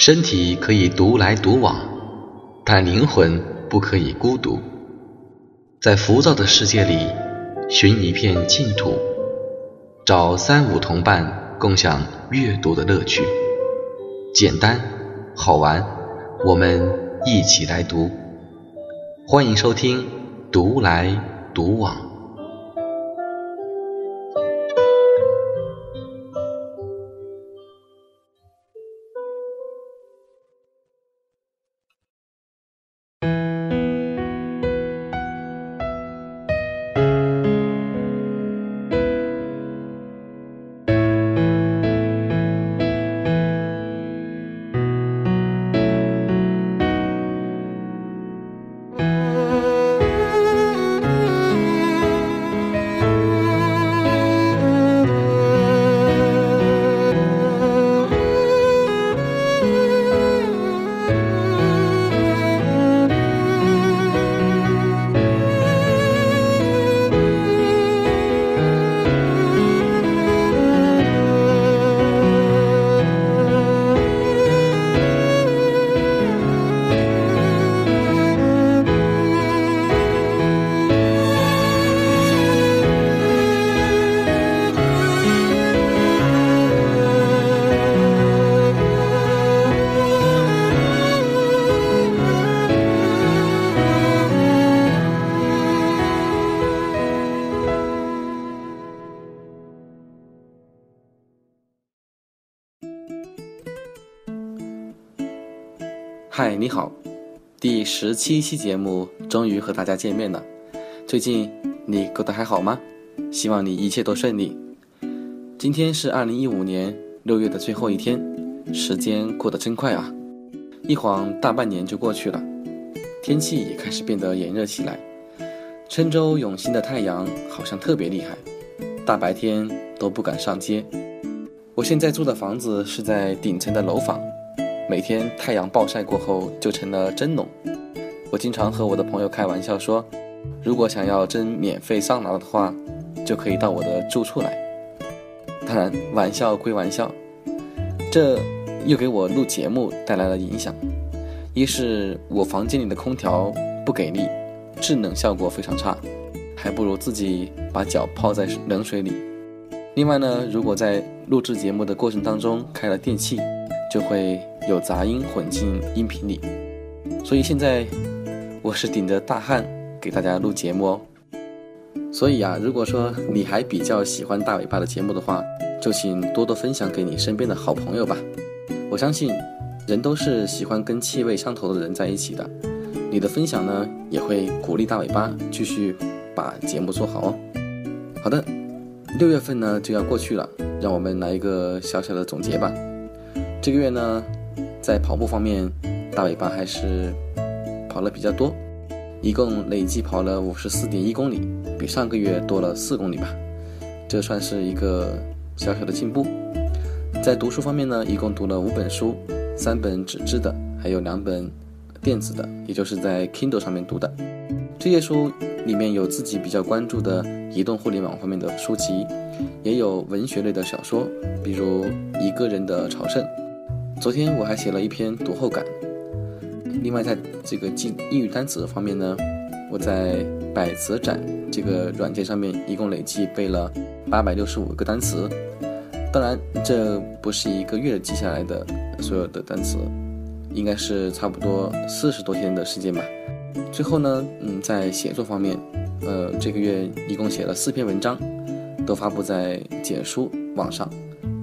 身体可以独来独往，但灵魂不可以孤独。在浮躁的世界里，寻一片净土，找三五同伴，共享阅读的乐趣。简单，好玩，我们一起来读。欢迎收听《独来独往》。嗨，你好，第十七期节目终于和大家见面了。最近你过得还好吗？希望你一切都顺利。今天是二零一五年六月的最后一天，时间过得真快啊，一晃大半年就过去了。天气也开始变得炎热起来，郴州永兴的太阳好像特别厉害，大白天都不敢上街。我现在住的房子是在顶层的楼房。每天太阳暴晒过后就成了蒸笼。我经常和我的朋友开玩笑说，如果想要蒸免费桑拿的话，就可以到我的住处来。当然，玩笑归玩笑，这又给我录节目带来了影响。一是我房间里的空调不给力，制冷效果非常差，还不如自己把脚泡在冷水里。另外呢，如果在录制节目的过程当中开了电器，就会有杂音混进音频里，所以现在我是顶着大汗给大家录节目哦。所以啊，如果说你还比较喜欢大尾巴的节目的话，就请多多分享给你身边的好朋友吧。我相信人都是喜欢跟气味相投的人在一起的，你的分享呢也会鼓励大尾巴继续把节目做好哦。好的，六月份呢就要过去了，让我们来一个小小的总结吧。这个月呢，在跑步方面，大尾巴还是跑了比较多，一共累计跑了五十四点一公里，比上个月多了四公里吧，这算是一个小小的进步。在读书方面呢，一共读了五本书，三本纸质的，还有两本电子的，也就是在 Kindle 上面读的。这些书里面有自己比较关注的移动互联网方面的书籍，也有文学类的小说，比如《一个人的朝圣》。昨天我还写了一篇读后感。另外，在这个记英语单词方面呢，我在百词斩这个软件上面一共累计背了八百六十五个单词。当然，这不是一个月记下来的所有的单词，应该是差不多四十多天的时间吧。最后呢，嗯，在写作方面，呃，这个月一共写了四篇文章，都发布在简书网上。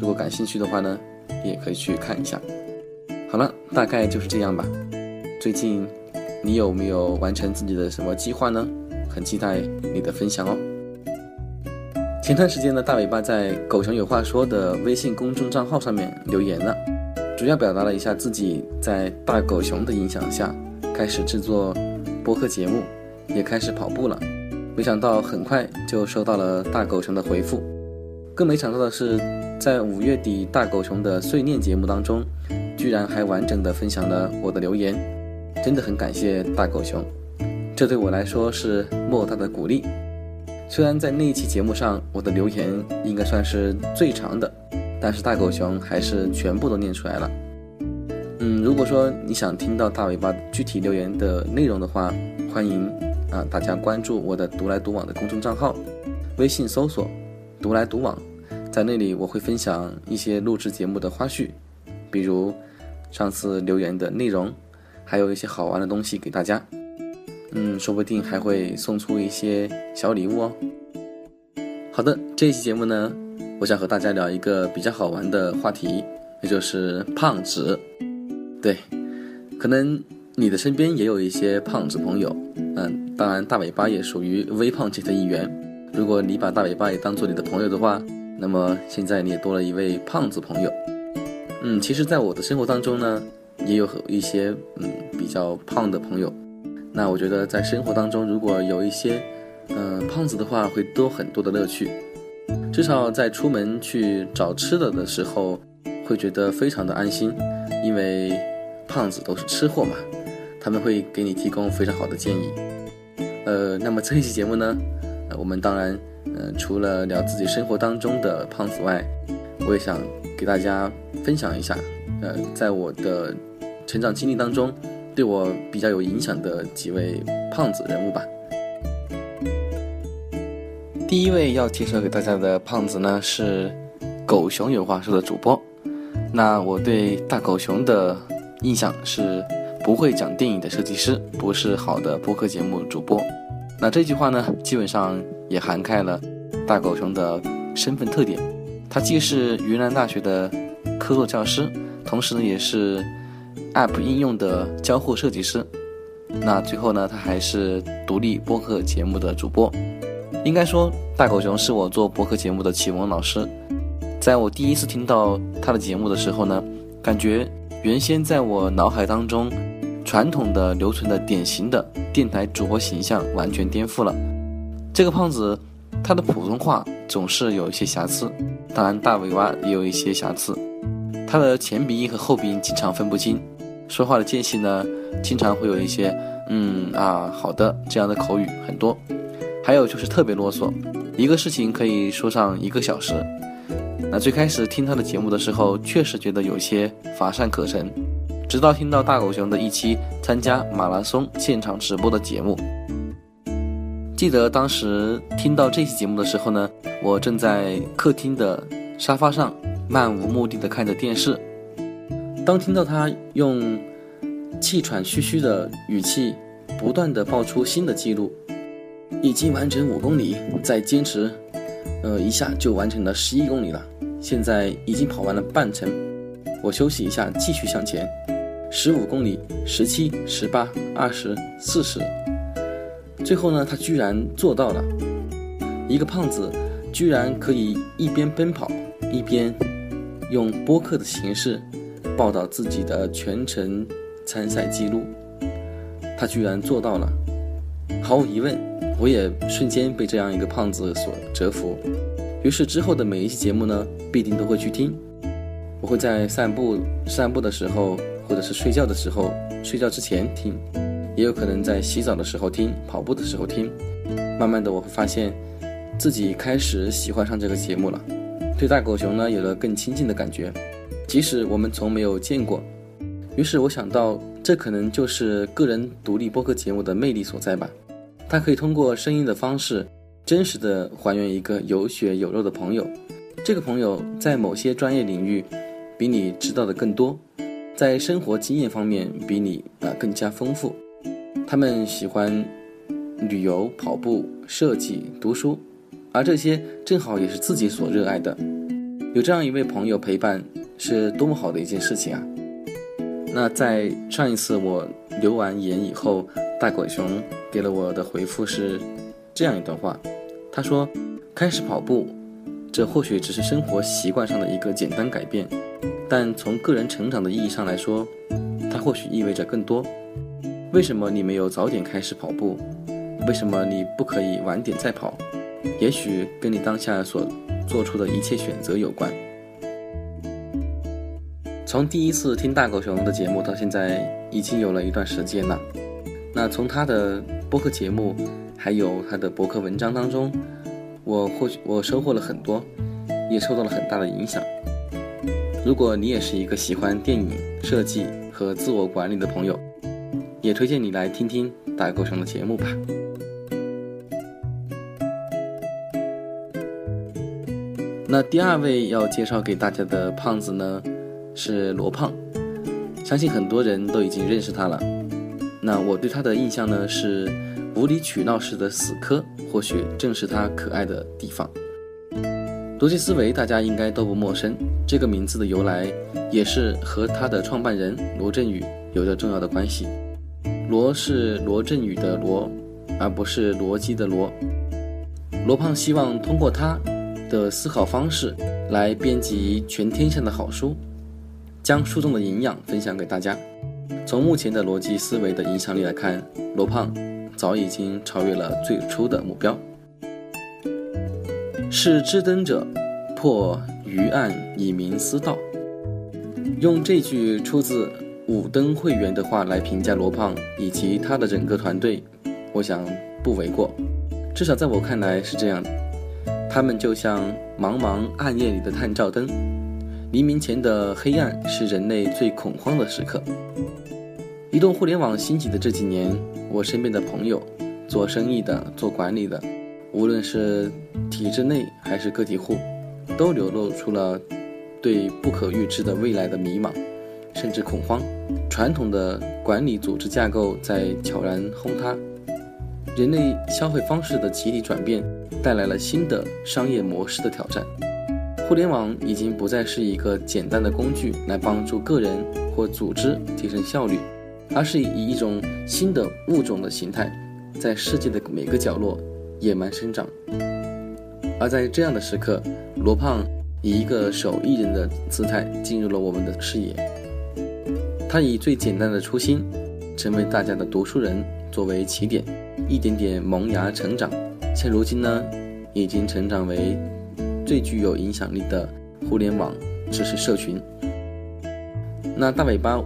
如果感兴趣的话呢？也可以去看一下。好了，大概就是这样吧。最近你有没有完成自己的什么计划呢？很期待你的分享哦。前段时间呢，大尾巴在“狗熊有话说”的微信公众账号上面留言了，主要表达了一下自己在大狗熊的影响下开始制作播客节目，也开始跑步了。没想到很快就收到了大狗熊的回复，更没想到的是。在五月底大狗熊的碎念节目当中，居然还完整的分享了我的留言，真的很感谢大狗熊，这对我来说是莫大的鼓励。虽然在那一期节目上我的留言应该算是最长的，但是大狗熊还是全部都念出来了。嗯，如果说你想听到大尾巴具体留言的内容的话，欢迎啊大家关注我的“独来独往”的公众账号，微信搜索“独来独往”，在那里我会分享一些录制节目的花絮，比如上次留言的内容，还有一些好玩的东西给大家。嗯，说不定还会送出一些小礼物哦。好的，这期节目呢，我想和大家聊一个比较好玩的话题，那就是胖子。对，可能你的身边也有一些胖子朋友，嗯，当然大尾巴也属于微胖界的一员。如果你把大尾巴也当做你的朋友的话，那么现在你也多了一位胖子朋友。嗯，其实，在我的生活当中呢，也有一些嗯比较胖的朋友。那我觉得在生活当中，如果有一些，嗯，胖子的话，会多很多的乐趣。至少在出门去找吃的的时候，会觉得非常的安心，因为胖子都是吃货嘛，他们会给你提供非常好的建议。呃，那么这一期节目呢，我们当然，呃，除了聊自己生活当中的胖子外，我也想给大家分享一下，呃，在我的成长经历当中。对我比较有影响的几位胖子人物吧。第一位要介绍给大家的胖子呢是狗熊有话说的主播。那我对大狗熊的印象是不会讲电影的设计师，不是好的播客节目主播。那这句话呢，基本上也涵盖了大狗熊的身份特点。他既是云南大学的科座教师，同时呢也是。App 应用的交互设计师，那最后呢，他还是独立播客节目的主播。应该说，大狗熊是我做播客节目的启蒙老师。在我第一次听到他的节目的时候呢，感觉原先在我脑海当中传统的留存的典型的电台主播形象完全颠覆了。这个胖子，他的普通话总是有一些瑕疵，当然大尾巴也有一些瑕疵，他的前鼻音和后鼻音经常分不清。说话的间隙呢，经常会有一些嗯啊好的这样的口语很多，还有就是特别啰嗦，一个事情可以说上一个小时。那最开始听他的节目的时候，确实觉得有些乏善可陈，直到听到大狗熊的一期参加马拉松现场直播的节目。记得当时听到这期节目的时候呢，我正在客厅的沙发上漫无目的的看着电视。当听到他用气喘吁吁的语气，不断的爆出新的记录，已经完成五公里，再坚持，呃，一下就完成了十一公里了。现在已经跑完了半程，我休息一下，继续向前。十五公里，十七、十八、二十、四十，最后呢，他居然做到了。一个胖子居然可以一边奔跑，一边用播客的形式。报道自己的全程参赛记录，他居然做到了。毫无疑问，我也瞬间被这样一个胖子所折服。于是之后的每一期节目呢，必定都会去听。我会在散步、散步的时候，或者是睡觉的时候，睡觉之前听，也有可能在洗澡的时候听，跑步的时候听。慢慢的，我会发现自己开始喜欢上这个节目了，对大狗熊呢有了更亲近的感觉。即使我们从没有见过，于是我想到，这可能就是个人独立播客节目的魅力所在吧。它可以通过声音的方式，真实的还原一个有血有肉的朋友。这个朋友在某些专业领域比你知道的更多，在生活经验方面比你啊更加丰富。他们喜欢旅游、跑步、设计、读书，而这些正好也是自己所热爱的。有这样一位朋友陪伴。是多么好的一件事情啊！那在上一次我留完言以后，大狗熊给了我的回复是这样一段话，他说：“开始跑步，这或许只是生活习惯上的一个简单改变，但从个人成长的意义上来说，它或许意味着更多。为什么你没有早点开始跑步？为什么你不可以晚点再跑？也许跟你当下所做出的一切选择有关。”从第一次听大狗熊的节目到现在，已经有了一段时间了。那从他的播客节目，还有他的博客文章当中，我获我收获了很多，也受到了很大的影响。如果你也是一个喜欢电影设计和自我管理的朋友，也推荐你来听听打勾上的节目吧。那第二位要介绍给大家的胖子呢，是罗胖，相信很多人都已经认识他了。那我对他的印象呢是无理取闹式的死磕，或许正是他可爱的地方。逻辑思维大家应该都不陌生，这个名字的由来也是和他的创办人罗振宇有着重要的关系。罗是罗振宇的罗，而不是逻辑的罗。罗胖希望通过他。的思考方式来编辑全天下的好书，将书中的营养分享给大家。从目前的逻辑思维的影响力来看，罗胖早已经超越了最初的目标。是知灯者，破愚暗以明思道。用这句出自五灯会员的话来评价罗胖以及他的整个团队，我想不为过。至少在我看来是这样。他们就像茫茫暗夜里的探照灯，黎明前的黑暗是人类最恐慌的时刻。移动互联网兴起的这几年，我身边的朋友，做生意的、做管理的，无论是体制内还是个体户，都流露出了对不可预知的未来的迷茫，甚至恐慌。传统的管理组织架构在悄然轰塌，人类消费方式的集体转变。带来了新的商业模式的挑战。互联网已经不再是一个简单的工具来帮助个人或组织提升效率，而是以一种新的物种的形态，在世界的每个角落野蛮生长。而在这样的时刻，罗胖以一个手艺人的姿态进入了我们的视野。他以最简单的初心，成为大家的读书人作为起点，一点点萌芽成长。现如今呢，已经成长为最具有影响力的互联网知识社群。那大尾巴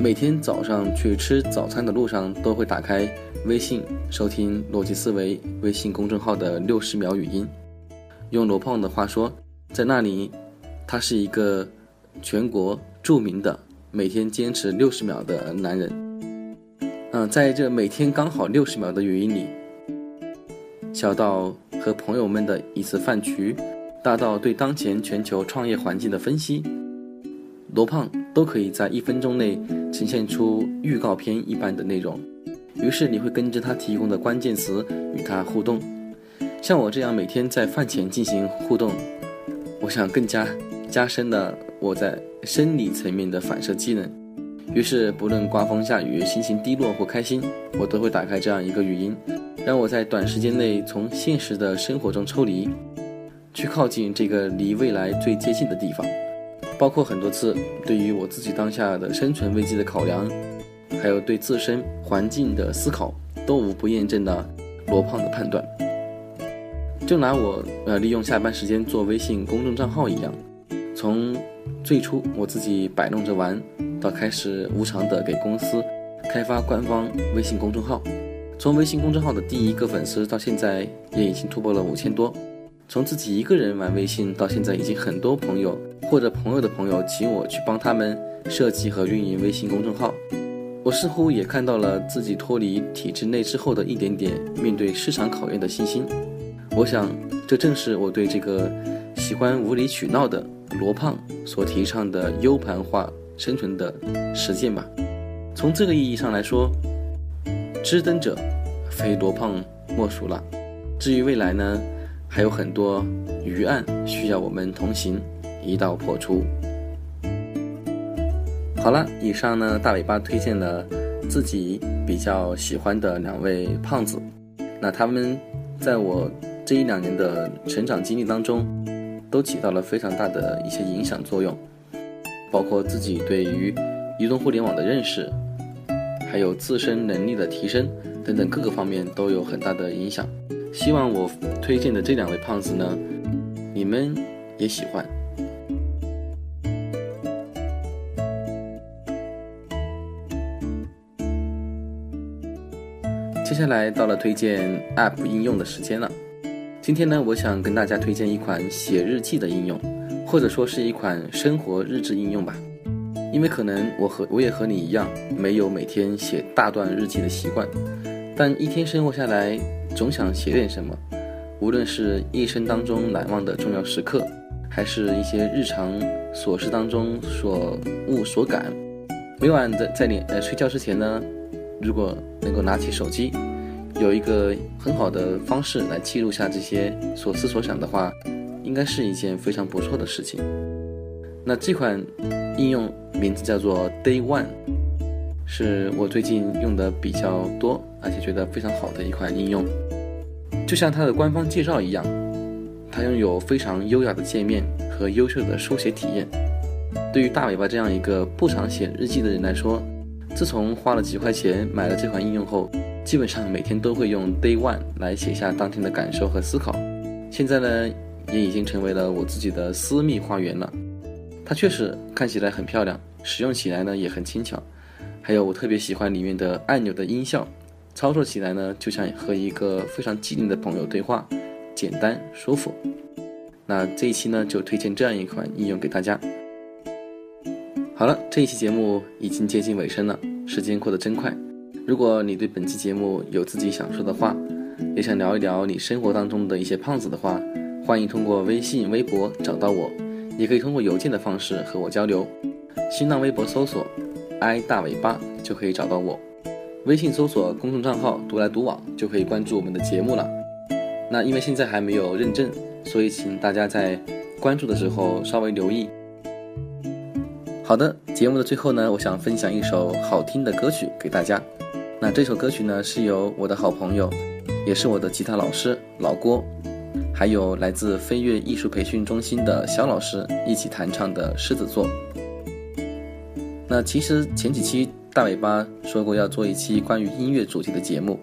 每天早上去吃早餐的路上，都会打开微信收听逻辑思维微信公众号的六十秒语音。用罗胖的话说，在那里，他是一个全国著名的每天坚持六十秒的男人。嗯，在这每天刚好六十秒的语音里。小到和朋友们的一次饭局，大到对当前全球创业环境的分析，罗胖都可以在一分钟内呈现出预告片一般的内容。于是你会跟着他提供的关键词与他互动。像我这样每天在饭前进行互动，我想更加加深了我在生理层面的反射机能。于是不论刮风下雨、心情低落或开心，我都会打开这样一个语音。让我在短时间内从现实的生活中抽离，去靠近这个离未来最接近的地方，包括很多次对于我自己当下的生存危机的考量，还有对自身环境的思考，都无不验证了罗胖的判断。就拿我呃利用下班时间做微信公众账号一样，从最初我自己摆弄着玩，到开始无偿的给公司开发官方微信公众号。从微信公众号的第一个粉丝到现在也已经突破了五千多。从自己一个人玩微信到现在，已经很多朋友或者朋友的朋友请我去帮他们设计和运营微信公众号。我似乎也看到了自己脱离体制内之后的一点点面对市场考验的信心。我想，这正是我对这个喜欢无理取闹的罗胖所提倡的 U 盘化生存的实践吧。从这个意义上来说。知灯者，非罗胖莫属了。至于未来呢，还有很多余案需要我们同行，一道破除。好了，以上呢，大尾巴推荐了自己比较喜欢的两位胖子。那他们在我这一两年的成长经历当中，都起到了非常大的一些影响作用，包括自己对于移动互联网的认识。还有自身能力的提升等等各个方面都有很大的影响。希望我推荐的这两位胖子呢，你们也喜欢。接下来到了推荐 App 应用的时间了。今天呢，我想跟大家推荐一款写日记的应用，或者说是一款生活日志应用吧。因为可能我和我也和你一样，没有每天写大段日记的习惯，但一天生活下来，总想写点什么，无论是一生当中难忘的重要时刻，还是一些日常琐事当中所悟所感。每晚在在你呃睡觉之前呢，如果能够拿起手机，有一个很好的方式来记录下这些所思所想的话，应该是一件非常不错的事情。那这款应用名字叫做 Day One，是我最近用的比较多，而且觉得非常好的一款应用。就像它的官方介绍一样，它拥有非常优雅的界面和优秀的书写体验。对于大尾巴这样一个不常写日记的人来说，自从花了几块钱买了这款应用后，基本上每天都会用 Day One 来写下当天的感受和思考。现在呢，也已经成为了我自己的私密花园了。它确实看起来很漂亮，使用起来呢也很轻巧。还有我特别喜欢里面的按钮的音效，操作起来呢就像和一个非常机灵的朋友对话，简单舒服。那这一期呢就推荐这样一款应用给大家。好了，这一期节目已经接近尾声了，时间过得真快。如果你对本期节目有自己想说的话，也想聊一聊你生活当中的一些胖子的话，欢迎通过微信、微博找到我，也可以通过邮件的方式和我交流。新浪微博搜索“ i 大尾巴”就可以找到我，微信搜索公众账号“独来独往”就可以关注我们的节目了。那因为现在还没有认证，所以请大家在关注的时候稍微留意。好的，节目的最后呢，我想分享一首好听的歌曲给大家。那这首歌曲呢，是由我的好朋友，也是我的吉他老师老郭，还有来自飞跃艺术培训中心的肖老师一起弹唱的《狮子座》。那其实前几期大尾巴说过要做一期关于音乐主题的节目，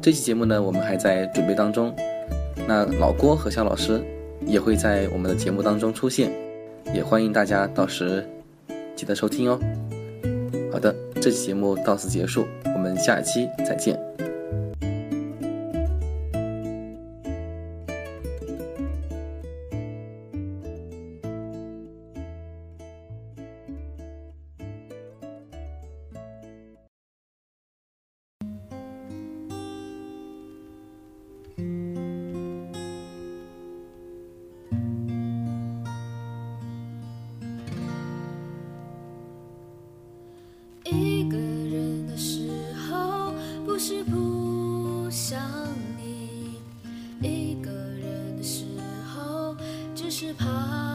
这期节目呢，我们还在准备当中。那老郭和肖老师也会在我们的节目当中出现，也欢迎大家到时。记得收听哦。好的，这期节目到此结束，我们下期再见。是怕。